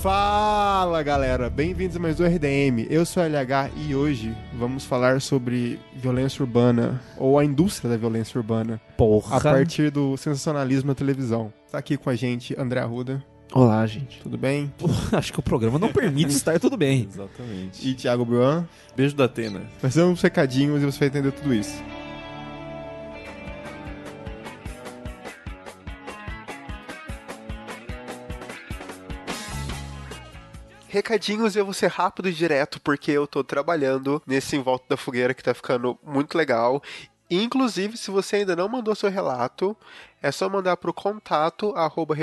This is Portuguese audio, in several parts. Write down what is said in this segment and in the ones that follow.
Fala galera, bem-vindos a mais um RDM. Eu sou o LH e hoje vamos falar sobre violência urbana ou a indústria da violência urbana Porra. a partir do sensacionalismo na televisão. Tá aqui com a gente André Arruda, Olá, gente. tudo bem? Acho que o programa não permite estar tudo bem. Exatamente. E Thiago Bruan. Beijo da Atena. Vai ser uns recadinhos e você vai entender tudo isso. Recadinhos, eu vou ser rápido e direto porque eu tô trabalhando nesse Em Volta da Fogueira que tá ficando muito legal. Inclusive, se você ainda não mandou seu relato, é só mandar para o contato arroba.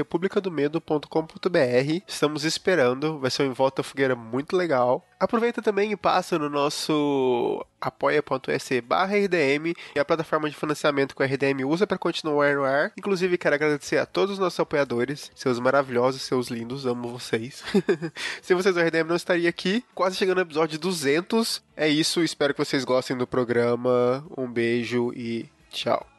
Estamos esperando, vai ser um Volta Fogueira muito legal. Aproveita também e passa no nosso apoia.se barra RDM e a plataforma de financiamento que o RDM usa para continuar no ar. Inclusive, quero agradecer a todos os nossos apoiadores, seus maravilhosos, seus lindos, amo vocês. Se vocês o RDM não estaria aqui, quase chegando no episódio 200. É isso, espero que vocês gostem do programa. Um beijo e tchau.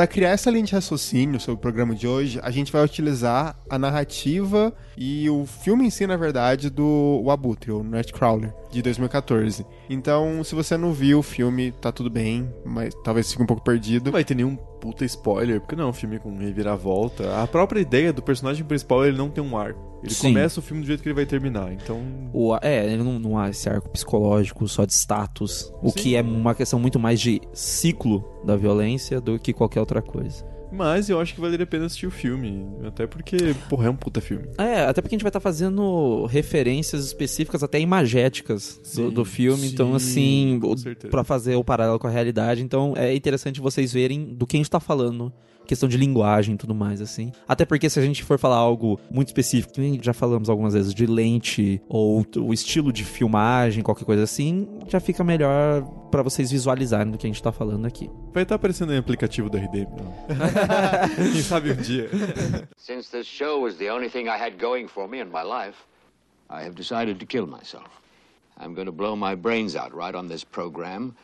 Para criar essa linha de raciocínio sobre o programa de hoje, a gente vai utilizar a narrativa e o filme em si, na verdade, do O Abutre, o Nightcrawler, de 2014. Então, se você não viu o filme, tá tudo bem, mas talvez fique um pouco perdido. Não vai ter nenhum puta spoiler, porque não é um filme com reviravolta. A própria ideia do personagem principal, ele não tem um arco. Ele Sim. começa o filme do jeito que ele vai terminar. Então, O, é, ele não, não há esse arco psicológico só de status, o Sim. que é uma questão muito mais de ciclo da violência do que qualquer outra coisa. Mas eu acho que valeria a pena assistir o filme, até porque, porra, é um puta filme. É, até porque a gente vai estar fazendo referências específicas, até imagéticas do, Sim, do filme. então, sim, assim, com o- certeza. pra fazer o paralelo com a realidade. Então, é interessante vocês verem do que a gente tá falando. Questão de linguagem e tudo mais, assim. Até porque se a gente for falar algo muito específico, já falamos algumas vezes, de lente ou o estilo de filmagem, qualquer coisa assim, já fica melhor pra vocês visualizarem do que a gente tá falando aqui. Vai estar aparecendo em aplicativo da não. Quem sabe um dia. Since this show was the only thing I had going for me in my life, I have decided to kill myself. I'm going to blow my brains out right on this program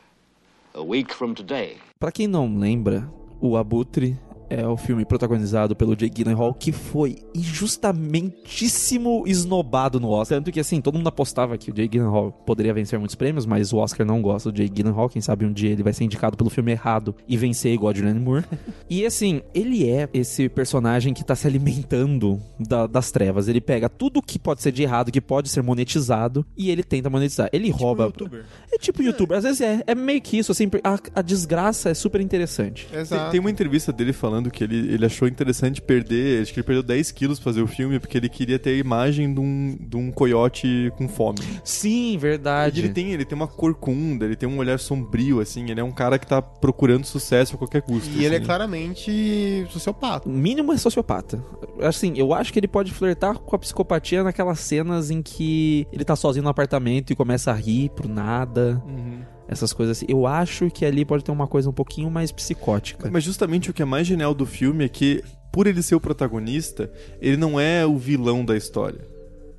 a week from today. Pra quem não lembra, o Abutre é o filme protagonizado pelo Jake Gyllenhaal que foi injustamentíssimo esnobado no Oscar. Tanto que, assim, todo mundo apostava que o Jake Gyllenhaal poderia vencer muitos prêmios, mas o Oscar não gosta do Jake Gyllenhaal. Quem sabe um dia ele vai ser indicado pelo filme errado e vencer igual a Julianne Moore. e, assim, ele é esse personagem que tá se alimentando da- das trevas. Ele pega tudo que pode ser de errado, que pode ser monetizado, e ele tenta monetizar. Ele rouba... youtuber. É tipo youtuber, às vezes é, é meio que isso, assim, a, a desgraça é super interessante. Tem, Exato. tem uma entrevista dele falando que ele, ele achou interessante perder, acho que ele perdeu 10 quilos pra fazer o filme, porque ele queria ter a imagem de um, de um coiote com fome. Sim, E verdade. ele tem, ele tem uma corcunda, ele tem um olhar sombrio, assim, ele é um cara que tá procurando sucesso a qualquer custo. E ele é assim. claramente sociopata. O mínimo é sociopata. Assim, eu acho que ele pode flertar com a psicopatia naquelas cenas em que ele tá sozinho no apartamento e começa a rir pro nada. Uhum. Essas coisas assim. Eu acho que ali pode ter uma coisa um pouquinho mais psicótica. Mas justamente o que é mais genial do filme é que, por ele ser o protagonista, ele não é o vilão da história.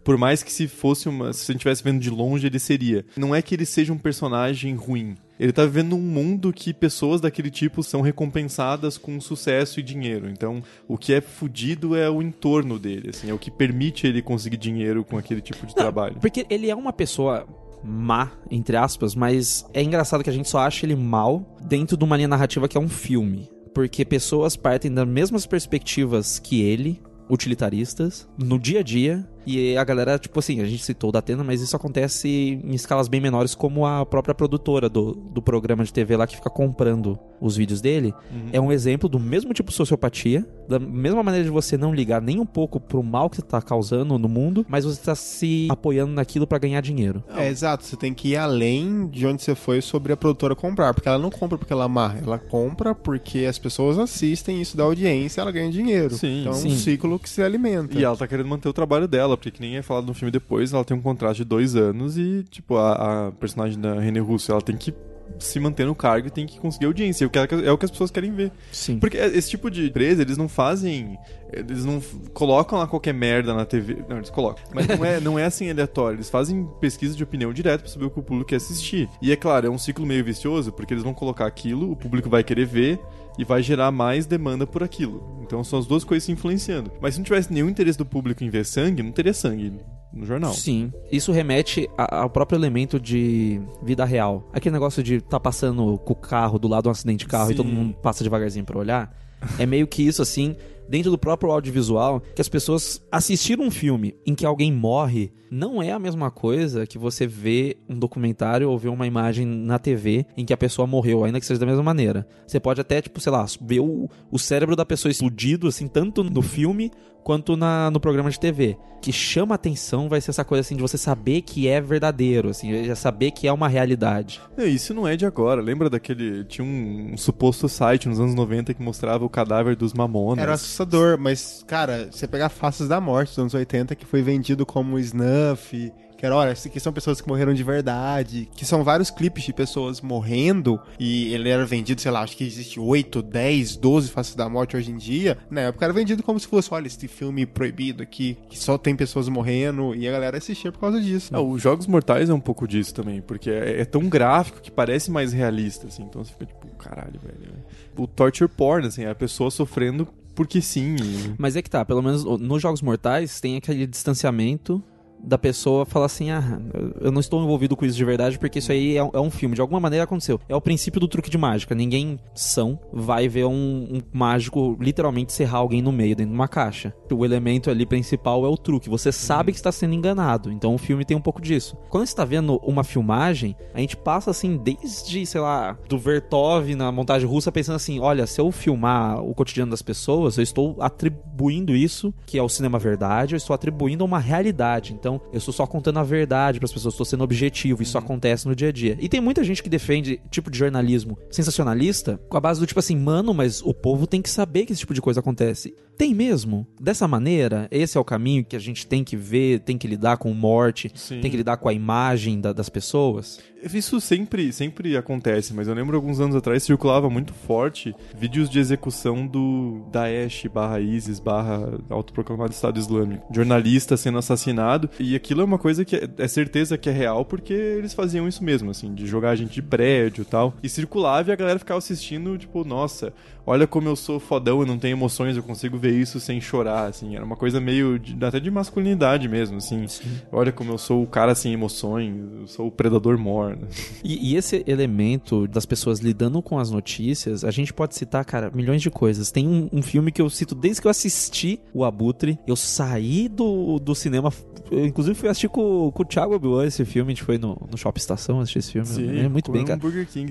Por mais que se fosse uma. Se a gente estivesse vendo de longe, ele seria. Não é que ele seja um personagem ruim. Ele tá vivendo um mundo que pessoas daquele tipo são recompensadas com sucesso e dinheiro. Então, o que é fudido é o entorno dele, assim, é o que permite ele conseguir dinheiro com aquele tipo de trabalho. Porque ele é uma pessoa má, entre aspas, mas é engraçado que a gente só acha ele mal dentro de uma linha narrativa que é um filme. Porque pessoas partem das mesmas perspectivas que ele, utilitaristas, no dia a dia, E a galera, tipo assim, a gente citou o da Atena, mas isso acontece em escalas bem menores, como a própria produtora do, do programa de TV lá que fica comprando os vídeos dele. É um exemplo do mesmo tipo de sociopatia, da mesma maneira de você não ligar nem um pouco pro mal que você tá causando no mundo, mas você tá se apoiando naquilo pra ganhar dinheiro. É, exato. Você tem que ir além de onde você foi sobre a produtora comprar. Porque ela não compra porque ela amarra. Ela compra porque as pessoas assistem, isso dá audiência ela ganha dinheiro. Sim, então é sim. um ciclo que se alimenta. E ela tá querendo manter o trabalho dela, porque que nem é falado no filme depois, ela tem um contrato de dois anos e, tipo, a, a personagem da René Russo, ela tem que se manter no cargo e tem que conseguir audiência. É o que, é as pessoas querem ver. Sim. Porque esse tipo de empresa, eles não fazem. Eles não colocam lá qualquer merda na TV. Não, eles colocam. Mas não é, não é assim aleatório. Eles fazem pesquisa de opinião direto pra saber o que o público quer assistir. E é claro, é um ciclo meio vicioso, porque eles vão colocar aquilo, o público vai querer ver e vai gerar mais demanda por aquilo. Então são as duas coisas se influenciando. Mas se não tivesse nenhum interesse do público em ver sangue, não teria sangue no jornal. Sim. Isso remete a- ao próprio elemento de vida real. Aquele negócio de tá passando com o carro do lado de um acidente de carro e Sim. todo mundo passa devagarzinho pra olhar. É meio que isso, assim, dentro do próprio audiovisual, que as pessoas assistiram um filme em que alguém morre não é a mesma coisa que você vê um documentário ou ver uma imagem na TV em que a pessoa morreu, ainda que seja da mesma maneira. Você pode até, tipo, sei lá, ver o, o cérebro da pessoa explodido, assim, tanto no filme quanto na, no programa de TV. Que chama atenção vai ser essa coisa assim de você saber que é verdadeiro, assim, já saber que é uma realidade. É, isso não é de agora. Lembra daquele. Tinha um, um suposto site nos anos 90 que mostrava o cadáver dos mamonas. Era assustador, mas, cara, você pegar Faces da Morte dos anos 80, que foi vendido como snuff, que era, olha, aqui são pessoas que morreram de verdade, que são vários clipes de pessoas morrendo, e ele era vendido, sei lá, acho que existe 8, 10, 12 Faces da Morte hoje em dia. Na época era vendido como se fosse, olha, esse filme proibido aqui, que só tem pessoas morrendo, e a galera assistia por causa disso. Ah, os Jogos Mortais é um pouco disso também, porque é, é tão gráfico que parece mais realista, assim. Então você fica tipo, caralho, velho. O torture porn, assim, é a pessoa sofrendo porque sim. Mas é que tá, pelo menos nos Jogos Mortais tem aquele distanciamento da pessoa falar assim, ah, eu não estou envolvido com isso de verdade porque isso aí é, um- é um filme, de alguma maneira aconteceu. É o princípio do truque de mágica, ninguém são vai ver um, um mágico literalmente serrar alguém no meio dentro de uma caixa. O elemento ali principal é o truque, você sabe que está sendo enganado, então o filme tem um pouco disso. Quando você está vendo uma filmagem, a gente passa assim desde, sei lá, do Vertov na montagem russa pensando assim, olha, se eu filmar o cotidiano das pessoas, eu estou atribuindo isso, que é o cinema verdade, eu estou atribuindo uma realidade. Então, eu estou só contando a verdade para as pessoas, estou sendo objetivo, isso acontece no dia a dia. E tem muita gente que defende tipo de jornalismo sensacionalista com a base do tipo assim, mano, mas o povo tem que saber que esse tipo de coisa acontece. Tem mesmo? Dessa maneira, esse é o caminho que a gente tem que ver, tem que lidar com morte, Sim. tem que lidar com a imagem da- das pessoas. Isso sempre, sempre acontece, mas eu lembro alguns anos atrás circulava muito forte vídeos de execução do Daesh barra ISIS barra autoproclamado Estado Islâmico. Jornalista sendo assassinado. E aquilo é uma coisa que é, é certeza que é real porque eles faziam isso mesmo, assim, de jogar gente de prédio e tal. E circulava e a galera ficava assistindo, tipo, nossa, olha como eu sou fodão, eu não tenho emoções, eu consigo ver isso sem chorar, assim. Era uma coisa meio, de- até de masculinidade mesmo, assim. Olha como eu sou o cara sem emoções, eu sou o predador morno. E, e esse elemento das pessoas lidando com as notícias, a gente pode citar, cara, milhões de coisas. Tem um, um filme que eu cito desde que eu assisti o Abutre. Eu saí do, do cinema. Eu, inclusive, fui assistir com, com o Thiago Abiwan esse filme. A gente foi no, no Shopping Estação assistir esse filme. é muito bem, cara.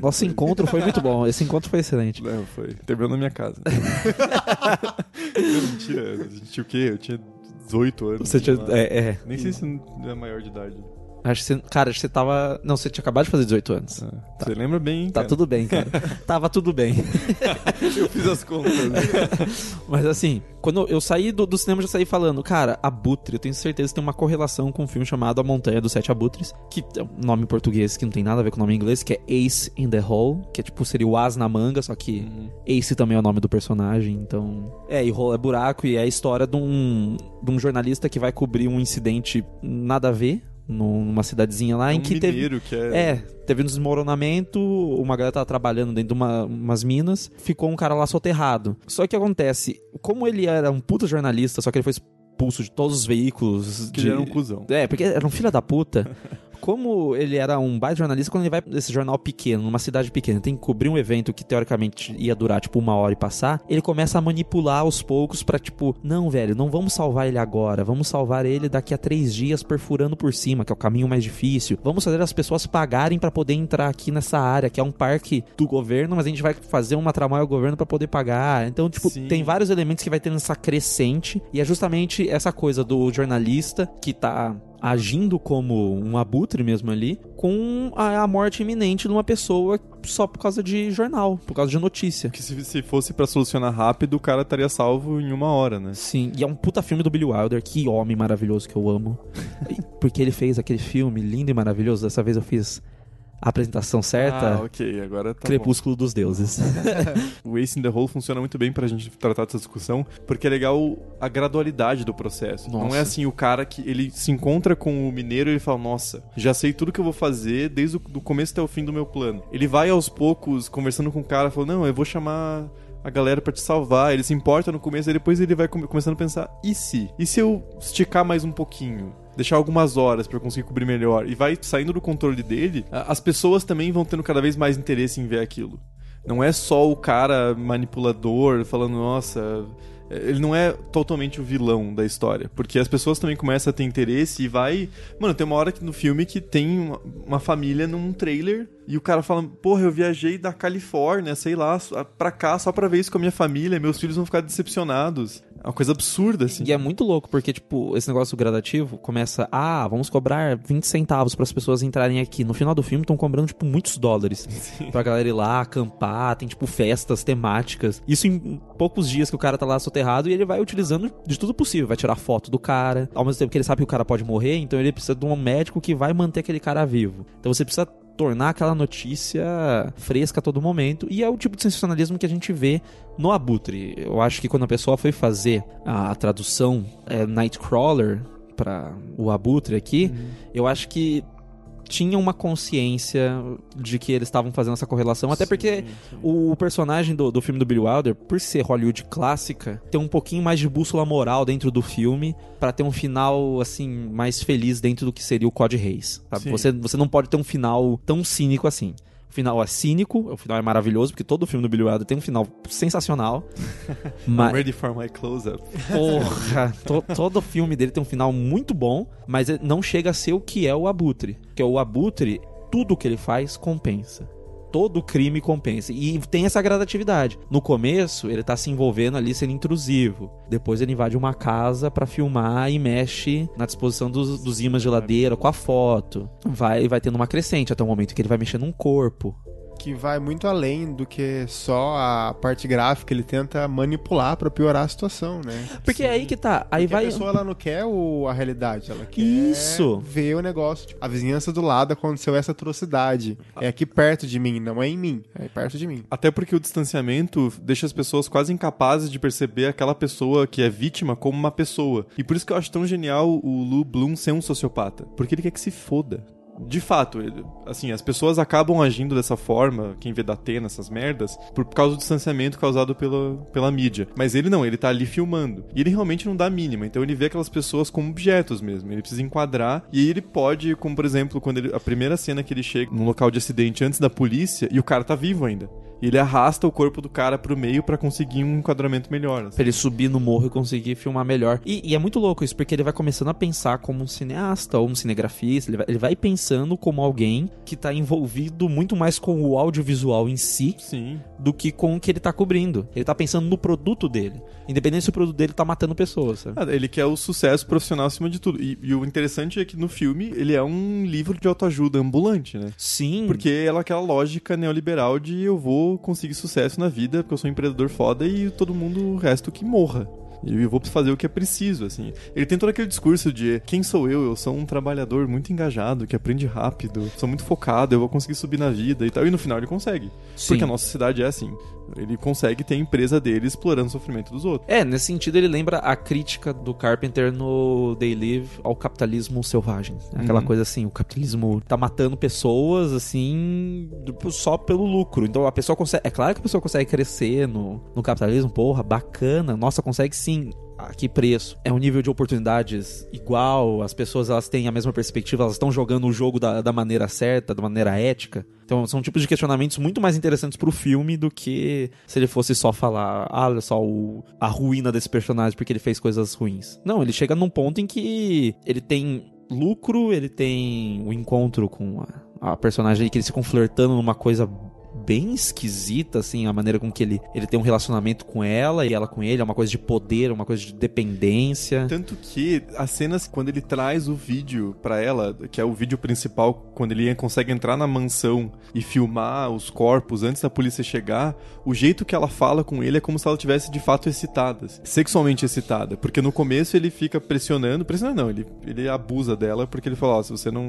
Nosso encontro foi muito bom. Esse encontro foi excelente. Não, foi. Terminou na minha casa. Mentira, a gente tinha o quê? Eu tinha 18 anos. Você tinha. É, é. Nem sei se é maior de idade. Acho que você. Cara, acho que você tava. Não, você tinha acabado de fazer 18 anos. É. Você lembra bem, hein, Tá cara? tudo bem, cara. Tava tudo bem. Eu fiz as contas. Mas assim, quando eu saí do, do cinema, eu já saí falando, cara, Abutre, eu tenho certeza que tem uma correlação com um filme chamado A Montanha dos Sete Abutres, que é um nome em português que não tem nada a ver com o nome em inglês, que é Ace in the Hole, que é tipo, seria o as na manga, só que Ace também é o nome do personagem, então... É, e Hole é buraco, e é a história de um, de um jornalista que vai cobrir um incidente nada a ver, numa cidadezinha lá, É em um que teve... que é... É, teve um desmoronamento, uma galera tava trabalhando dentro de uma- umas minas, ficou um cara lá soterrado. Só que acontece, como ele era um puta jornalista, só que ele foi expulso de todos os veículos. Que de... ele era um cuzão. É, porque era um filho da puta. como ele era um baita jornalista, quando ele vai nesse jornal pequeno, numa cidade pequena, tem que cobrir um evento que teoricamente ia durar tipo uma hora e passar, ele começa a manipular aos poucos pra tipo, não, velho, não vamos salvar ele agora, vamos salvar ele daqui a três dias perfurando por cima, que é o caminho mais difícil. Vamos fazer as pessoas pagarem pra poder entrar aqui nessa área, que é um parque do governo, mas a gente vai fazer uma tramóia ao governo pra poder pagar. Então, tipo, Sim. tem vários elementos que vai tendo essa crescente, e é justamente essa coisa do jornalista que tá agindo como um abutre mesmo ali, com a, a morte iminente de uma pessoa só por causa de jornal, por causa de notícia. Que se, se fosse pra solucionar rápido, o cara estaria salvo em uma hora, né? Sim, e é um puta filme do Billy Wilder, que homem maravilhoso que eu amo. Porque ele fez aquele filme lindo e maravilhoso. Dessa vez eu fiz a apresentação certa. Ah, ok, agora tá bom. Crepúsculo dos Deuses. O Ace in the Hole funciona muito bem pra gente tratar dessa discussão, porque é legal a gradualidade do processo. Não Nossa. é assim o cara que ele se encontra com o mineiro e ele fala: Nossa, já sei tudo que eu vou fazer desde o começo até o fim do meu plano. Ele vai aos poucos conversando com o cara, falando: Não, eu vou chamar a galera pra te salvar. Ele se importa no começo, e depois ele vai come- começando a pensar: E se? E se eu esticar mais um pouquinho? Deixar algumas horas eu conseguir cobrir melhor. E vai saindo do controle dele, as pessoas também vão tendo cada vez mais interesse em ver aquilo. Não é só o cara manipulador falando, nossa. Ele não é totalmente o vilão da história. Porque as pessoas também começam a ter interesse e vai. Mano, tem uma hora no filme que tem uma família num trailer e o cara fala: Porra, eu viajei da Califórnia, sei lá, pra cá só pra ver isso com a minha família. Meus filhos vão ficar decepcionados. Uma coisa absurda, assim. E é muito louco, porque, tipo, esse negócio gradativo começa, ah, vamos cobrar 20 centavos para as pessoas entrarem aqui. No final do filme estão cobrando, tipo, muitos dólares pra galera ir lá, acampar, tem, tipo, festas temáticas. Isso em poucos dias que o cara tá lá soterrado e ele vai utilizando de tudo possível. Vai tirar foto do cara, ao mesmo tempo que ele sabe que o cara pode morrer, então ele precisa de um médico que vai manter aquele cara vivo. Então você precisa tornar aquela notícia fresca a todo momento. E é o tipo de sensacionalismo que a gente vê no Abutre. Eu acho que quando a pessoa foi fazer a, tradução é, Nightcrawler para o Abutre aqui, eu acho que tinha uma consciência de que eles estavam fazendo essa correlação, até porque o personagem do, do filme do Billy Wilder, por ser Hollywood clássica, tem um pouquinho mais de bússola moral dentro do filme para ter um final assim mais feliz dentro do que seria o Code Reis. Sim. Você, você não pode ter um final tão cínico assim. O final é cínico, o final é maravilhoso, porque todo filme do Billy Wilder tem um final sensacional. I'm mas, ready for my close-up. Porra, to- todo filme dele tem um final muito bom, mas ele não chega a ser o que é o Abutre. Que é o Abutre, tudo que ele faz compensa. Todo crime compensa. E tem essa gradatividade. No começo, ele tá se envolvendo ali sendo intrusivo. Depois ele invade uma casa pra filmar e mexe na disposição dos, dos imãs de geladeira com a foto. Vai, vai tendo uma crescente até o momento que ele vai mexer num corpo. Que vai muito além do que só a parte gráfica, ele tenta manipular pra piorar a situação, né? Porque é aí que tá. Aí Porque vai. a pessoa ela não quer o, a realidade, ela quer Isso. ver o negócio. Tipo, a vizinhança do lado aconteceu essa atrocidade. É aqui perto de mim, não é em mim, é perto de mim. Até porque o distanciamento deixa as pessoas quase incapazes de perceber aquela pessoa que é vítima como uma pessoa. E por isso que eu acho tão genial o Lu Bloom ser um sociopata. Porque ele quer que se foda. De fato, assim, as pessoas acabam agindo dessa forma, quem vê da Atena, essas merdas, por causa do distanciamento causado pela, pela mídia. Mas ele não, ele tá ali filmando. E ele realmente não dá a mínima, então ele vê aquelas pessoas como objetos mesmo. Ele precisa enquadrar, e ele pode, como por exemplo, quando ele, a primeira cena que ele chega num local de acidente antes da polícia, e o cara tá vivo ainda. E ele arrasta o corpo do cara pro meio pra conseguir um enquadramento melhor. assim. Pra ele subir no morro e conseguir filmar melhor. E, e é muito louco isso, porque ele vai começando a pensar como um cineasta ou um cinegrafista. Ele vai, ele vai pensando como alguém que tá envolvido muito mais com o audiovisual em si Sim. do que com o que ele tá cobrindo. Ele tá pensando no produto dele. Independente se o produto dele tá matando pessoas, sabe? Ah, Ele quer o sucesso profissional acima de tudo. E, e o interessante é que no filme ele é um livro de autoajuda ambulante, né? Sim. Porque ela é aquela lógica neoliberal de eu vou conseguir sucesso na vida porque eu sou um empreendedor foda e todo mundo o resto que morra. E eu vou fazer o que é preciso, assim. Ele tem todo aquele discurso de quem sou eu? Eu sou um trabalhador muito engajado, que aprende rápido, sou muito focado, eu vou conseguir subir na vida e tal. E no final ele consegue. Sim. Porque a nossa sociedade é assim. Ele consegue ter a empresa dele explorando o sofrimento dos outros. É, nesse sentido ele lembra a crítica do Carpenter no They Live ao capitalismo selvagem. Aquela Uhum. coisa assim, o capitalismo tá matando pessoas assim só pelo lucro. Então a pessoa consegue, é claro que a pessoa consegue crescer no, no capitalismo, porra, bacana, nossa, consegue sim. A que preço? É um nível de oportunidades igual? As pessoas elas têm a mesma perspectiva, elas estão jogando o jogo da, da maneira certa, da maneira ética? Então são tipos de questionamentos muito mais interessantes pro filme do que se ele fosse só falar, ah, olha só o, a ruína desse personagem porque ele fez coisas ruins. Não, ele chega num ponto em que ele tem lucro, ele tem o encontro com a, a personagem que eles ficam flertando numa coisa bem esquisita, assim, a maneira com que ele, ele tem um relacionamento com ela e ela com ele, é uma coisa de poder, uma coisa de dependência. Tanto que as cenas, quando ele traz o vídeo para ela, que é o vídeo principal, quando ele consegue entrar na mansão e filmar os corpos antes da polícia chegar, o jeito que ela fala com ele é como se ela tivesse de fato excitada, sexualmente excitada. Porque no começo ele fica pressionando, pressionando não, ele, ele abusa dela porque ele fala: Ó, oh, se você não,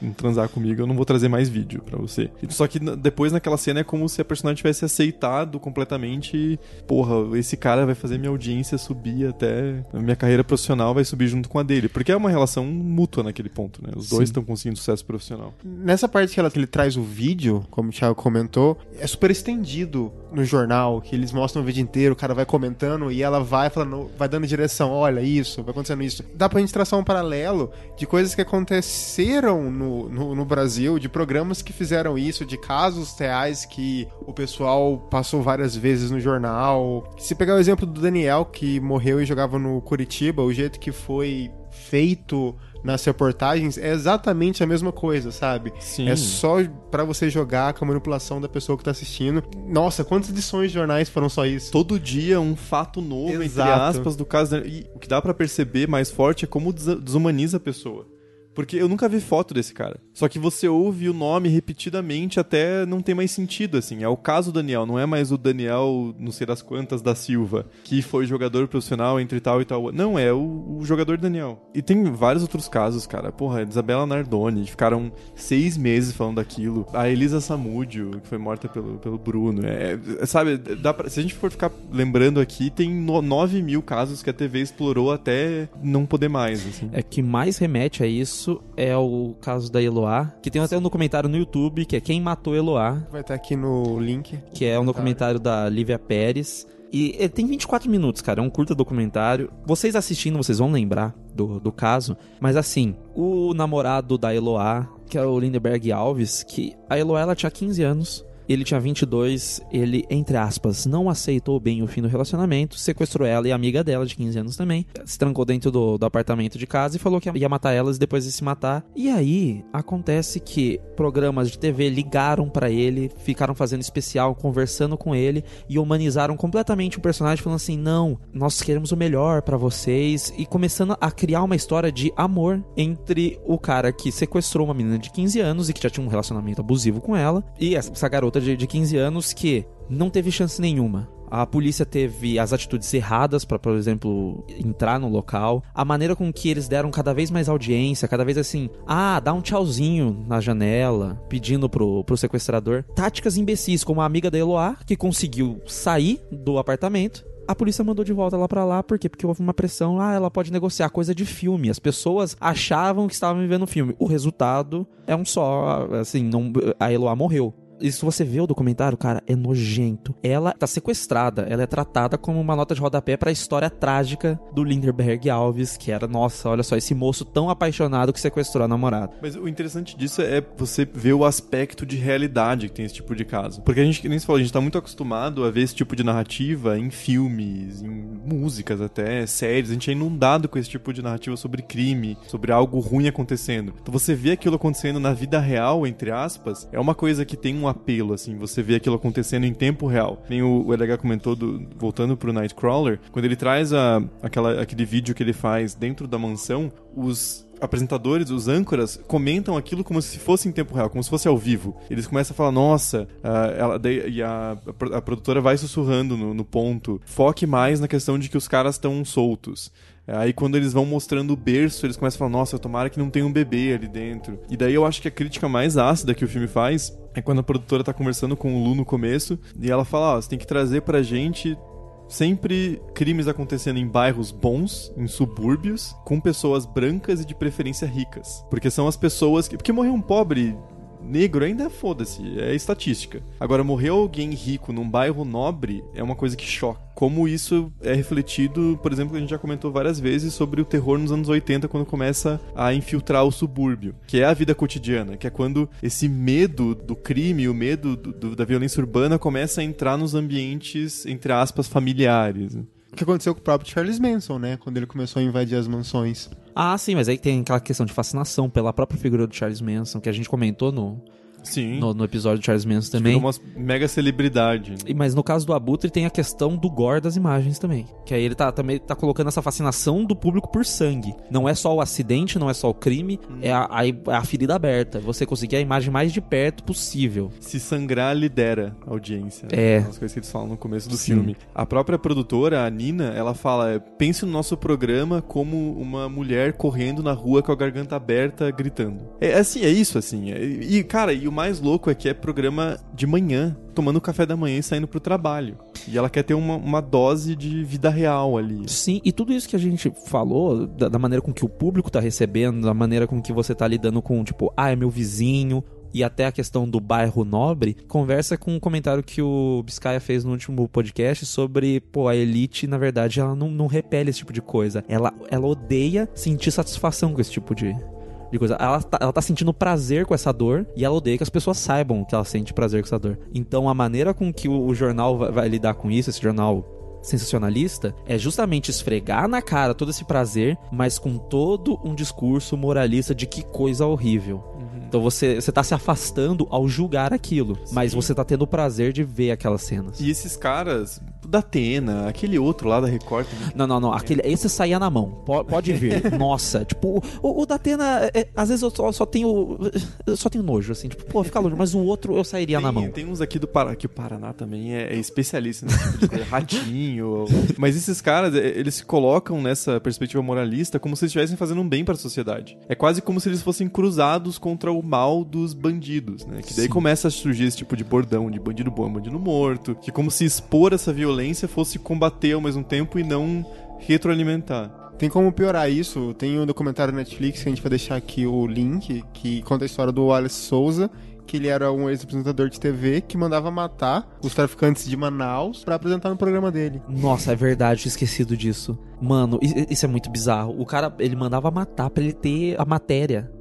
não transar comigo, eu não vou trazer mais vídeo para você. Só que depois naquela cena é como se a personagem tivesse aceitado completamente. E, porra, esse cara vai fazer minha audiência subir até. Minha carreira profissional vai subir junto com a dele. Porque é uma relação mútua naquele ponto, né? Os Sim. dois estão conseguindo sucesso profissional. Nessa parte que, ela, que ele traz o vídeo, como o Thiago comentou, é super estendido no jornal, que eles mostram o vídeo inteiro, o cara vai comentando e ela vai falando, vai dando direção, olha isso, vai acontecendo isso. Dá pra gente traçar um paralelo de coisas que aconteceram no, no, no Brasil, de programas que fizeram isso, de casos reais que o pessoal passou várias vezes no jornal. Se pegar o exemplo do Daniel, que morreu e jogava no Curitiba, o jeito que foi feito nas reportagens é exatamente a mesma coisa, sabe? Sim. É só para você jogar com a manipulação da pessoa que tá assistindo. Nossa, quantas edições de jornais foram só isso? Todo dia um fato novo, Exato. entre aspas, do caso. E o que dá para perceber mais forte é como desumaniza a pessoa. Porque eu nunca vi foto desse cara. Só que você ouve o nome repetidamente até não tem mais sentido, assim. É o caso Daniel, não é mais o Daniel, não sei das quantas, da Silva, que foi jogador profissional entre tal e tal. Não, é o, o jogador Daniel. E tem vários outros casos, cara. Porra, Isabela Nardoni, ficaram seis meses falando daquilo. A Elisa Samúdio, que foi morta pelo, pelo Bruno. É, é sabe, dá pra, se a gente for ficar lembrando aqui, tem no, 9 mil casos que a TV explorou até não poder mais, assim. É que mais remete a isso isso é o caso da Eloá, que tem até um documentário no YouTube, que é Quem Matou Eloá. Vai estar aqui no link. Que é um documentário da Lívia Pérez. E ele tem 24 minutos, cara. É um curto documentário. Vocês assistindo, vocês vão lembrar do, do caso. Mas assim, o namorado da Eloá, que é o Lindeberg Alves, que a Eloá ela tinha 15 anos ele tinha 22, ele, entre aspas, não aceitou bem o fim do relacionamento, sequestrou ela e a amiga dela, de 15 anos também, se trancou dentro do, do apartamento de casa e falou que ia matar elas depois de se matar. E aí, acontece que programas de TV ligaram para ele, ficaram fazendo especial, conversando com ele e humanizaram completamente o personagem, falando assim: não, nós queremos o melhor para vocês, e começando a criar uma história de amor entre o cara que sequestrou uma menina de 15 anos e que já tinha um relacionamento abusivo com ela, e essa garota de, de 15 anos que não teve chance nenhuma. A polícia teve as atitudes erradas para, por exemplo, entrar no local. A maneira com que eles deram cada vez mais audiência, cada vez assim, ah, dá um tchauzinho na janela, pedindo pro, pro sequestrador. Táticas imbecis, como a amiga da Eloá, que conseguiu sair do apartamento a polícia mandou de volta lá para lá, por quê? Porque houve uma pressão, ah, ela pode negociar coisa de filme. As pessoas achavam que estavam vivendo o filme. O resultado é um só, assim, não, a Eloá morreu. Se você vê o documentário, cara, é nojento. Ela tá sequestrada, ela é tratada como uma nota de rodapé para a história trágica do Linderberg Alves, que era, nossa, olha só, esse moço tão apaixonado que sequestrou a namorada. Mas o interessante disso é você ver o aspecto de realidade que tem esse tipo de caso. Porque a gente, nem se falou, a gente tá muito acostumado a ver esse tipo de narrativa em filmes, em músicas até, séries. A gente é inundado com esse tipo de narrativa sobre crime, sobre algo ruim acontecendo. Então você vê aquilo acontecendo na vida real, entre aspas, é uma coisa que tem um apelo, assim, você vê aquilo acontecendo em tempo real. Nem o, o LH comentou, do, voltando pro Nightcrawler, quando ele traz a, aquela, aquele vídeo que ele faz dentro da mansão, os apresentadores, os âncoras, comentam aquilo como se fosse em tempo real, como se fosse ao vivo. Eles começam a falar, nossa, uh, ela, e a, a, produtora vai sussurrando no, no ponto, foque mais na questão de que os caras estão soltos. Aí quando eles vão mostrando o berço, eles começam a falar, nossa, tomara que não tenha um bebê ali dentro. E daí eu acho que a crítica mais ácida que o filme faz é quando a produtora tá conversando com o Lu no começo e ela fala, ó, oh, você tem que trazer pra gente sempre crimes acontecendo em bairros bons, em subúrbios, com pessoas brancas e de preferência ricas. Porque são as pessoas que. Porque morrer um pobre negro, ainda foda-se, é estatística. Agora, morrer alguém rico num bairro nobre é uma coisa que choca. Como isso é refletido, por exemplo, a gente já comentou várias vezes sobre o terror nos anos 80, quando começa a infiltrar o subúrbio, que é a vida cotidiana, que é quando esse medo do crime, o medo do, do, da violência urbana começa a entrar nos ambientes, entre aspas, familiares. O que aconteceu com o próprio Charles Manson, né? Quando ele começou a invadir as mansões. Ah, sim, mas aí tem aquela questão de fascinação pela própria figura do Charles Manson, que a gente comentou no, Sim. no, no episódio do Charles Manson também. Virou uma mega celebridade. E- Mas no caso do Abutre tem a questão do gore das imagens também. Que aí ele tá também tá colocando essa fascinação do público por sangue. Não é só o acidente, não é só o crime, é a, a, é a ferida aberta. Você conseguir a imagem mais de perto possível. Se sangrar, lidera a audiência. É. As coisas que eles falam no começo do Sim. filme. A própria produtora, a Nina, ela fala: pense no nosso programa como uma mulher correndo na rua com a garganta aberta, gritando. É assim, é isso, assim. É- E, cara, e o mais louco é que é programa de manhã, tomando café da manhã e saindo pro trabalho. E ela quer ter uma, uma dose de vida real ali. Sim, e tudo isso que a gente falou, da, da maneira com que o público tá recebendo, da maneira com que você tá lidando com, tipo, ah, é meu vizinho, e até a questão do bairro nobre, conversa com um comentário que o Biscaia fez no último podcast sobre, pô, a elite, na verdade, ela não, não repele esse tipo de coisa. Ela, ela odeia sentir satisfação com esse tipo de. De coisa. Ela, tá, ela tá sentindo prazer com essa dor e ela odeia que as pessoas saibam que ela sente prazer com essa dor. Então a maneira com que o, o jornal vai, vai lidar com isso, esse jornal sensacionalista é justamente esfregar na cara todo esse prazer, mas com todo um discurso moralista de que coisa horrível. Então você, você tá se afastando ao julgar aquilo, mas você tá tendo o prazer de ver aquelas cenas. E esses caras, da Atena, aquele outro lá da Record também. Não, não, não. Aquele, esse saía na mão. Po- Pode vir. Nossa, tipo, o, o da Atena, é, às vezes eu só, só tenho. Eu só tenho nojo, assim, tipo, pô, fica longe, mas o outro eu sairia na mão. Tem uns aqui do Paraná, que o Paraná também é, é especialista nesse tipo de coisa, ratinho. Mas esses caras, é, eles se colocam nessa perspectiva moralista como se estivessem fazendo um bem pra sociedade. É quase como se eles fossem cruzados contra o mal dos bandidos, né? Que daí Sim. começa a surgir esse tipo de bordão de bandido bom, bandido morto, que como se expor essa violência fosse combater ao mesmo tempo e não retroalimentar. Tem como piorar isso? Tem um documentário na Netflix que a gente vai deixar aqui o link, que conta a história do Wallace Souza, que ele era um ex-apresentador de TV que mandava matar os traficantes de Manaus pra apresentar no programa dele. Nossa, é verdade, tinha esquecido disso. Mano, isso é muito bizarro. O cara, ele mandava matar pra ele ter a matéria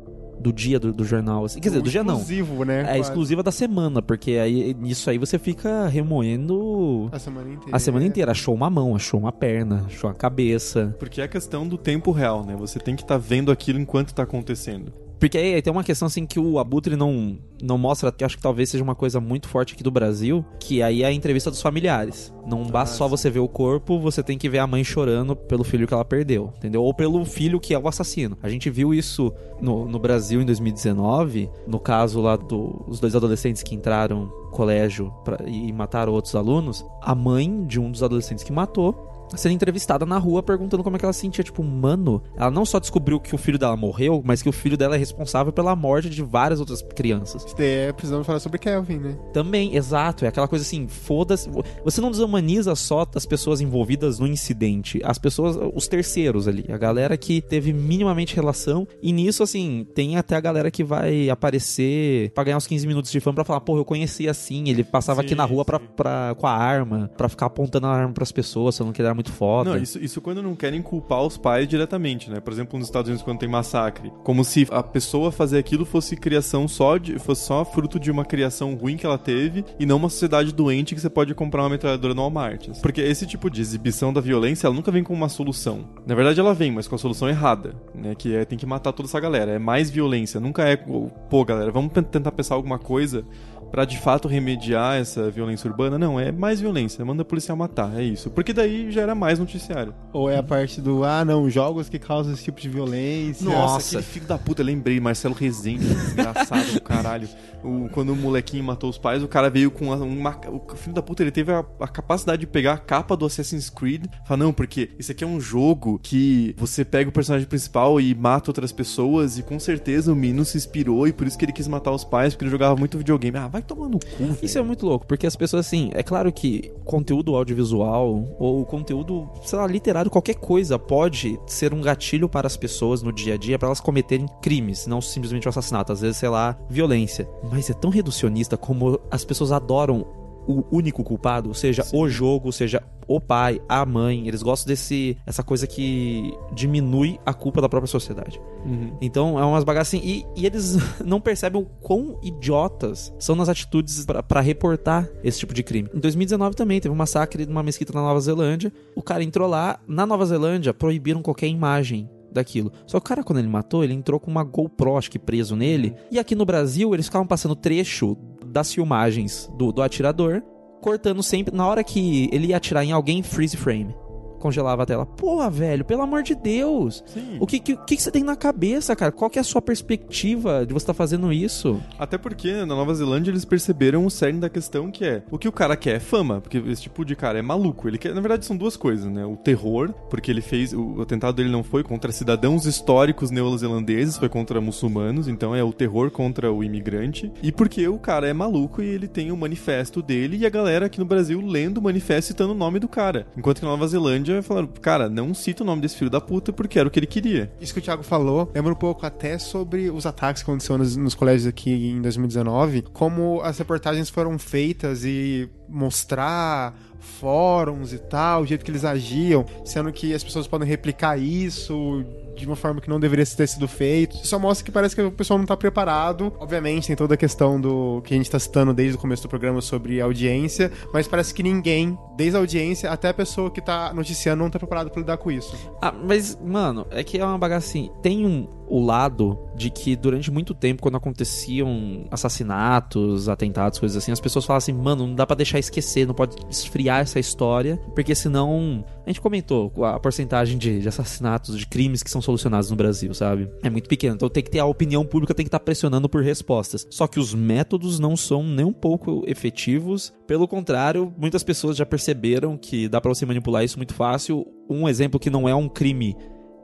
do dia do, do jornal. assim. Quer dizer, do dia não. Exclusivo, né? É Quase. exclusiva da semana, porque aí nisso aí você fica remoendo A semana inteira. a semana inteira. Achou uma mão, achou uma perna, achou uma cabeça. Porque é a questão do tempo real, né? Você tem que estar vendo aquilo enquanto tá acontecendo. Porque aí, tem uma questão assim que o Abutre não, não mostra, que acho que talvez seja uma coisa muito forte aqui do Brasil, que aí é a entrevista dos familiares. Não basta só você ver o corpo, você tem que ver a mãe chorando pelo filho que ela perdeu, entendeu? Ou pelo filho que é o assassino. A gente viu isso no, no Brasil em 2019, no caso lá dos dois adolescentes que entraram no colégio pra, e mataram outros alunos. A mãe de um dos adolescentes que matou sendo entrevistada na rua perguntando como é que ela se sentia. Tipo, mano, ela não só descobriu que o filho dela morreu, mas que o filho dela é responsável pela morte de várias outras crianças. Isso daí é precisamos falar sobre Kelvin, né? Também, exato, é aquela coisa assim, foda-se. Você não desumaniza só as pessoas envolvidas no incidente, as pessoas, os terceiros ali, a galera que teve minimamente relação. E nisso, assim, tem até a galera que vai aparecer pra ganhar uns 15 minutos de fama pra falar, porra, eu conheci assim, ele passava Sim, aqui na rua pra, pra- com a arma, pra ficar apontando a arma pras pessoas, falando que ele era muito foda. Não, isso, isso quando não querem culpar os pais diretamente, né? Por exemplo, nos Estados Unidos, quando tem massacre. Como se a pessoa fazer aquilo fosse criação só de. fosse só fruto de uma criação ruim que ela teve e não uma sociedade doente que você pode comprar uma metralhadora no Walmart. Porque esse tipo de exibição da violência, ela nunca vem com uma solução. Na verdade, ela vem, mas com a solução errada, né? Que é tem que matar toda essa galera. É mais violência. Nunca é. Pô, galera, vamos tentar pensar alguma coisa pra de fato remediar essa violência urbana. Não, é mais violência. Manda a policial matar, é isso. Porque daí já era mais noticiário. Ou é a parte do, ah, não, jogos que causam esse tipo de violência. Nossa. aquele filho da puta, lembrei, Marcelo Rezende, desgraçado do caralho. O- quando o molequinho matou os pais, o cara veio com uma, uma- O filho da puta, ele teve a, a capacidade de pegar a capa do Assassin's Creed e falar, não, porque isso aqui é um jogo que você pega o personagem principal e mata outras pessoas, e com certeza o menino se inspirou e por isso que ele quis matar os pais, porque ele jogava muito videogame. Ah, vai Vai tomar no cu. Isso é muito louco, porque as pessoas, assim, é claro que conteúdo audiovisual ou conteúdo, sei lá, literário, qualquer coisa pode ser um gatilho para as pessoas no dia a dia para elas cometerem crimes, não simplesmente o assassinato, às vezes, sei lá, violência. Mas é tão reducionista como as pessoas adoram o único culpado, seja o jogo, seja o pai, a mãe, eles gostam desse essa coisa que diminui a culpa da própria sociedade. Uhum. Então é umas bagaças assim. E, e eles não percebem o quão idiotas são nas atitudes pra reportar esse tipo de crime. Em 2019 também teve um massacre numa mesquita na Nova Zelândia. O cara entrou lá, na Nova Zelândia proibiram qualquer imagem daquilo. Só que o cara, quando ele matou, ele entrou com uma GoPro, acho que preso nele. E aqui no Brasil, eles ficavam passando trecho das filmagens do, do atirador, cortando sempre. Na hora que ele ia atirar em alguém, freeze frame. Congelava a tela. Porra, velho, pelo amor de Deus. Sim. O que, que, que você tem na cabeça, cara? Qual que é a sua perspectiva de você estar fazendo isso? Até porque na Nova Zelândia eles perceberam o cerne da questão que é o que o cara quer é fama, porque esse tipo de cara é maluco. Ele quer, na verdade, são duas coisas, né? O terror, porque ele fez. O, o atentado dele não foi contra cidadãos históricos neozelandeses, foi contra muçulmanos, então é o terror contra o imigrante. E porque o cara é maluco e ele tem o manifesto dele e a galera aqui no Brasil lendo o manifesto citando o nome do cara. Enquanto que na Nova Zelândia falaram, cara, não cita o nome desse filho da puta porque era o que ele queria. Isso que o Thiago falou lembra um pouco até sobre os ataques que aconteceram nos, nos colégios aqui em 2019, como as reportagens foram feitas e mostrar fóruns e tal, o jeito que eles agiam, sendo que as pessoas podem replicar isso de uma forma que não deveria ter sido feito. Só mostra que parece que o pessoal não tá preparado. Obviamente, tem toda a questão do que a gente tá citando desde o começo do programa sobre audiência, mas parece que ninguém, desde a audiência até a pessoa que tá noticiando, não tá preparado pra lidar com isso. Ah, mas, mano, é que é uma bagaça assim. Tem um, o lado de que durante muito tempo, quando aconteciam assassinatos, atentados, coisas assim, as pessoas falavam assim, mano, não dá pra deixar esquecer, não pode esfriar essa história, porque senão. A gente comentou a porcentagem de, de assassinatos, de crimes que são solucionados no Brasil, sabe? É muito pequeno. Então tem que ter a opinião pública, tem que estar pressionando por respostas. Só que os métodos não são nem um pouco efetivos. Pelo contrário, muitas pessoas já perceberam que dá pra você manipular isso muito fácil. Um exemplo que não é um crime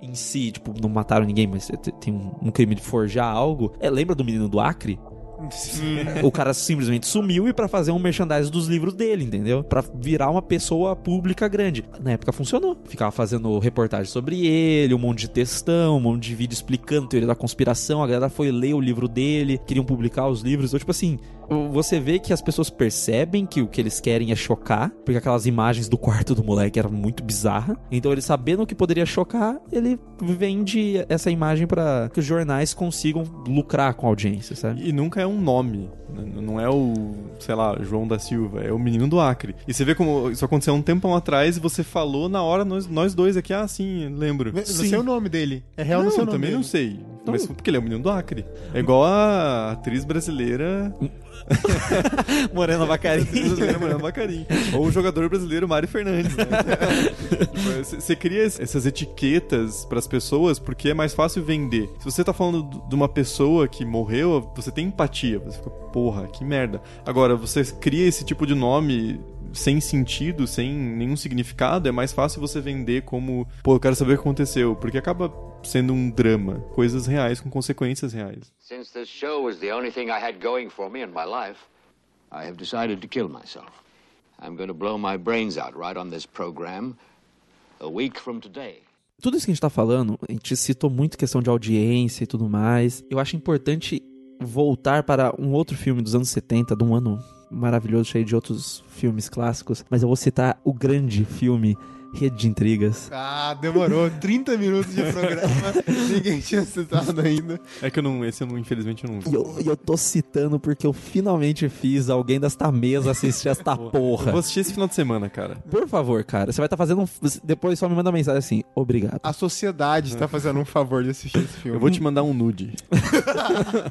em si, tipo, não mataram ninguém, mas te- tem um crime de forjar algo. É, lembra do menino do Acre? O cara simplesmente sumiu e pra fazer um merchandising dos livros dele, entendeu? Pra virar uma pessoa pública grande. Na época funcionou. Ficava fazendo reportagem sobre ele, um monte de textão, um monte de vídeo explicando teoria da conspiração. A galera foi ler o livro dele, queriam publicar os livros. Então, tipo assim, você vê que as pessoas percebem que o que eles querem é chocar, porque aquelas imagens do quarto do moleque eram muito bizarras. Então, ele sabendo que poderia chocar, ele vende essa imagem pra que os jornais consigam lucrar com a audiência, sabe? E nunca é um nome. Né? Não é o, sei lá, João da Silva. É o menino do Acre. E você vê como isso aconteceu um tempão atrás e você falou na hora, nós, nós dois aqui, ah, sim, lembro. Não sei o nome dele. É real, não, não, sei o nome também dele. não sei. Mas porque ele é o menino do Acre. É igual a atriz brasileira. Morena Bacarim. Mariana Bacarim. Ou o jogador brasileiro Mário Fernandes. né? Você você cria es- essas etiquetas pras pessoas porque é mais fácil vender. Se você tá falando de uma pessoa que morreu, você tem empatia. Você fica, porra, que merda. Agora, você cria esse tipo de nome sem sentido, sem nenhum significado, é mais fácil você vender como, pô, eu quero saber o que aconteceu, porque acaba sendo um drama, coisas reais com consequências reais. Since this show was the only thing I had going for me in my life, I have decided to kill myself. I'm going to blow my brains out right on this program a week from today. Tudo isso que a gente tá falando, a gente citou muito questão de audiência e tudo mais. Eu acho importante voltar para um outro filme dos anos 70, de um ano maravilhoso, cheio de outros filmes clássicos. Mas eu vou citar o grande filme Rede de Intrigas. Ah, demorou 30 minutos de programa. Ninguém tinha citado ainda. É que eu não, esse eu não, infelizmente eu não vi. E eu, eu tô citando porque eu finalmente fiz alguém desta mesa assistir esta Eu porra. vou assistir esse final de semana, cara. Por favor, cara, você vai estar fazendo um. Depois só me manda mensagem assim, obrigado. A sociedade tá fazendo um favor de assistir esse filme. Eu vou te mandar um nude.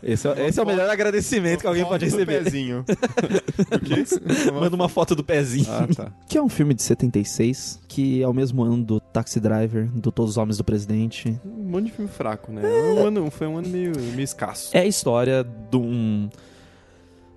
Esse é, esse é o melhor agradecimento que alguém pode do receber. pezinho. Manda uma foto do pezinho. Ah, tá. Que é um filme de 76, que é o mesmo ano do Taxi Driver, do Todos os Homens do Presidente. Um monte de filme fraco, né? Um ano, foi um ano meio, meio escasso. É a história de um.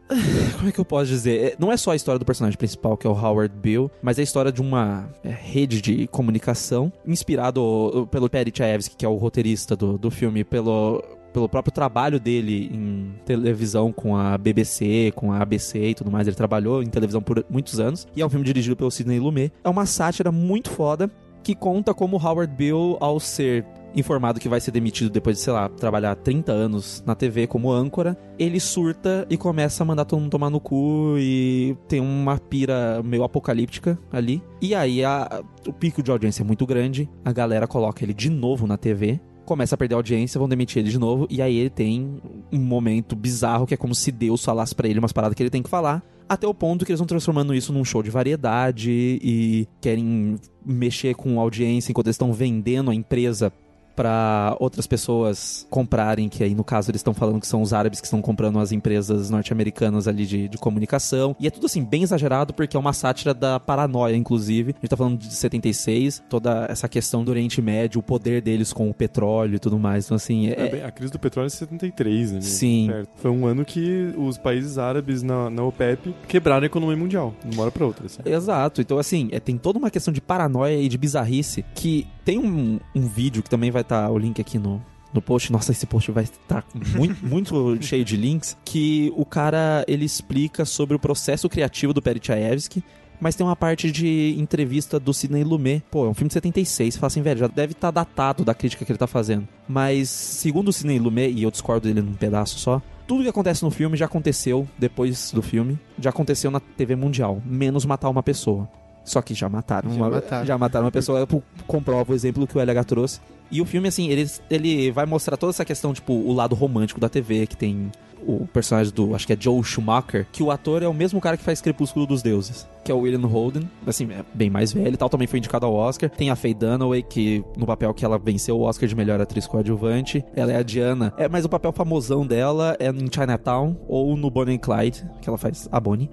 Como é que eu posso dizer? É- Não é só a história do personagem principal, que é o Howard Bill, mas é a história de uma é, rede de comunicação inspirado uh, pelo Perry Chayefsky, que é o roteirista do, do filme, pelo pelo próprio trabalho dele em televisão com a BBC, com a ABC e tudo mais. Ele trabalhou em televisão por muitos anos. E é um filme dirigido pelo Sidney Lumet. É uma sátira muito foda que conta como Howard Bill, ao ser informado que vai ser demitido depois de, sei lá, trabalhar 30 anos na TV como âncora, ele surta e começa a mandar todo mundo tomar no cu e tem uma pira meio apocalíptica ali. E aí a, o pico de audiência é muito grande, a galera coloca ele de novo na TV. Começa a perder a audiência, vão demitir ele de novo, e aí ele tem um momento bizarro que é como se Deus falasse para ele umas paradas que ele tem que falar até o ponto que eles vão transformando isso num show de variedade e querem mexer com audiência enquanto eles estão vendendo a empresa para outras pessoas comprarem, que aí no caso eles estão falando que são os árabes que estão comprando as empresas norte-americanas ali de, de, comunicação. E é tudo assim, bem exagerado, porque é uma sátira da paranoia, inclusive. A gente tá falando de 76, toda essa questão do Oriente Médio, o poder deles com o petróleo e tudo mais. Então, assim. É... É bem, a crise do petróleo é 73, né? Sim. Foi um ano que os países árabes na, na OPEP quebraram a economia mundial, de uma hora pra outra. Assim. Exato. Então, assim, é, tem toda uma questão de paranoia e de bizarrice que tem um, um vídeo que também vai estar tá o link aqui no, no post. Nossa, esse post vai estar muito, muito cheio de links. Que o cara ele explica sobre o processo criativo do Perichayevsky. Mas tem uma parte de entrevista do Sidney Lumet. Pô, é um filme de 76. Fala assim, velho, já deve estar tá datado da crítica que ele tá fazendo. Mas, segundo o Sidney Lumet, e eu discordo dele num pedaço só, tudo que acontece no filme já aconteceu depois do filme. Já aconteceu na TV mundial. Menos matar uma pessoa. Só que já mataram. Já uma, mataram. já mataram uma pessoa. Comprova o exemplo que o LH trouxe. E o filme, assim, ele, ele vai mostrar toda essa questão, tipo, o lado romântico da TV, que tem o personagem do, acho que é Joe Schumacher, que o ator é o mesmo cara que faz Crepúsculo dos Deuses, que é o William Holden, assim, é bem mais velho e tal, também foi indicado ao Oscar. Tem a Faye Dunaway, que no papel que ela venceu o Oscar de melhor atriz coadjuvante, ela é a Diana, é, mas o papel famosão dela é em Chinatown ou no Bonnie and Clyde, que ela faz a Bonnie.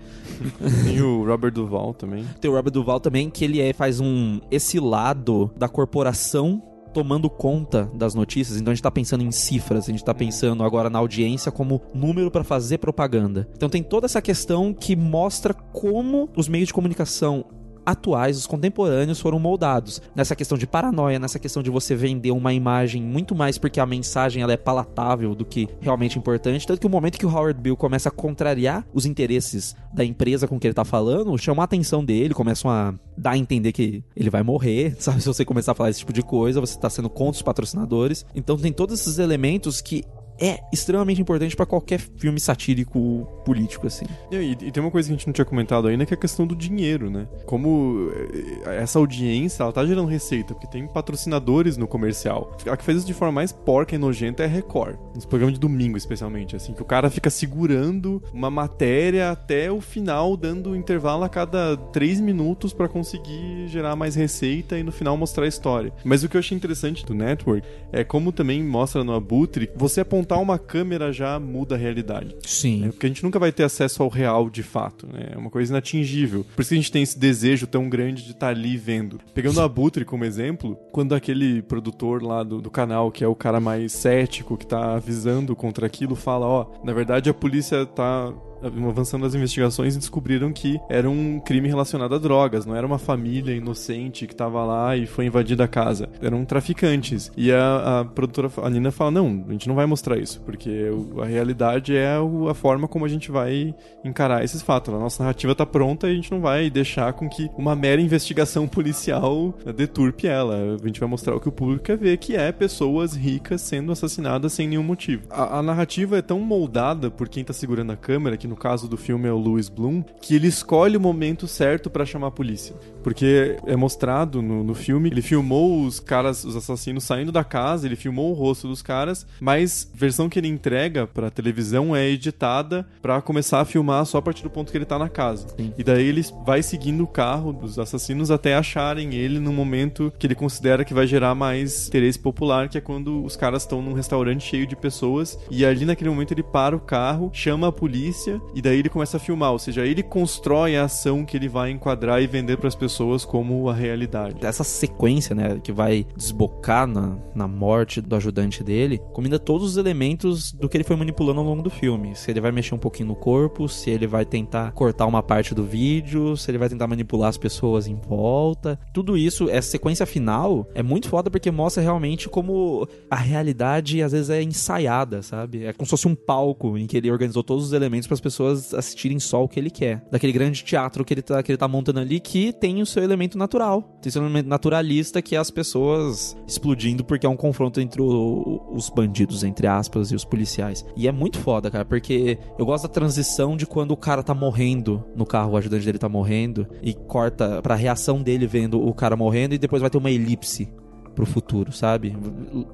Tem o Robert Duval também. Tem o Robert Duval também, que ele é, faz um esse lado da corporação tomando conta das notícias. Então a gente tá pensando em cifras, a gente tá pensando agora na audiência como número para fazer propaganda. Então tem toda essa questão que mostra como os meios de comunicação atuais, os contemporâneos foram moldados nessa questão de paranoia, nessa questão de você vender uma imagem muito mais porque a mensagem ela é palatável do que realmente importante, tanto que o momento que o Howard Bill começa a contrariar os interesses da empresa com que ele tá falando, chama a atenção dele, começam a dar a entender que ele vai morrer, sabe? Se você começar a falar esse tipo de coisa, você tá sendo contra os patrocinadores. Então tem todos esses elementos que é extremamente importante para qualquer filme satírico político, assim. E, e, tem uma coisa que a gente não tinha comentado ainda, que é a questão do dinheiro, né? Como eh, essa audiência, ela tá gerando receita, porque tem patrocinadores no comercial. A que faz isso de forma mais porca e nojenta é a Record. Nos programas de domingo, especialmente, assim, que o cara fica segurando uma matéria até o final, dando intervalo a cada três minutos para conseguir gerar mais receita e no final mostrar a história. Mas o que eu achei interessante do Network é como também mostra no Abutre, você aponta apontar uma câmera já muda a realidade. Sim. Né? Porque a gente nunca vai ter acesso ao real de fato, né? É uma coisa inatingível. Por isso que a gente tem esse desejo tão grande de estar tá ali vendo. Pegando o Abutre como exemplo, quando aquele produtor lá do, do canal, que é o cara mais cético, que tá avisando contra aquilo, fala, ó, na verdade a polícia tá avançando as investigações e descobriram que era um crime relacionado a drogas, não era uma família inocente que estava lá e foi invadida a casa. Eram traficantes. E a, a produtora, a Nina fala: não, a gente não vai mostrar isso, porque a realidade é a forma como a gente vai encarar esses fatos. A nossa narrativa está pronta e a gente não vai deixar com que uma mera investigação policial deturpe ela. A gente vai mostrar o que o público quer ver, que é pessoas ricas sendo assassinadas sem nenhum motivo. A, a narrativa é tão moldada por quem está segurando a câmera que no caso do filme é o Louis Bloom, que ele escolhe o momento certo para chamar a polícia. Porque é mostrado no, no filme, ele filmou os caras, os assassinos saindo da casa, ele filmou o rosto dos caras, mas a versão que ele entrega pra televisão é editada para começar a filmar só a partir do ponto que ele tá na casa. Sim. E daí ele vai seguindo o carro dos assassinos até acharem ele no momento que ele considera que vai gerar mais interesse popular, que é quando os caras estão num restaurante cheio de pessoas e ali naquele momento ele para o carro, chama a polícia e daí ele começa a filmar, ou seja, ele constrói a ação que ele vai enquadrar e vender para as pessoas como a realidade. Essa sequência, né, que vai desbocar na, na morte do ajudante dele, combina todos os elementos do que ele foi manipulando ao longo do filme. Se ele vai mexer um pouquinho no corpo, se ele vai tentar cortar uma parte do vídeo, se ele vai tentar manipular as pessoas em volta. Tudo isso, essa sequência final é muito foda porque mostra realmente como a realidade às vezes é ensaiada, sabe? É como se fosse um palco em que ele organizou todos os elementos para as pessoas assistirem só o que ele quer. Daquele grande teatro que ele, tá, que ele tá montando ali que tem o seu elemento natural. Tem seu elemento naturalista que é as pessoas explodindo porque é um confronto entre o, os bandidos, entre aspas, e os policiais. E é muito foda, cara, porque eu gosto da transição de quando o cara tá morrendo no carro, o ajudante dele tá morrendo, e corta pra reação dele vendo o cara morrendo, e depois vai ter uma elipse pro futuro, sabe?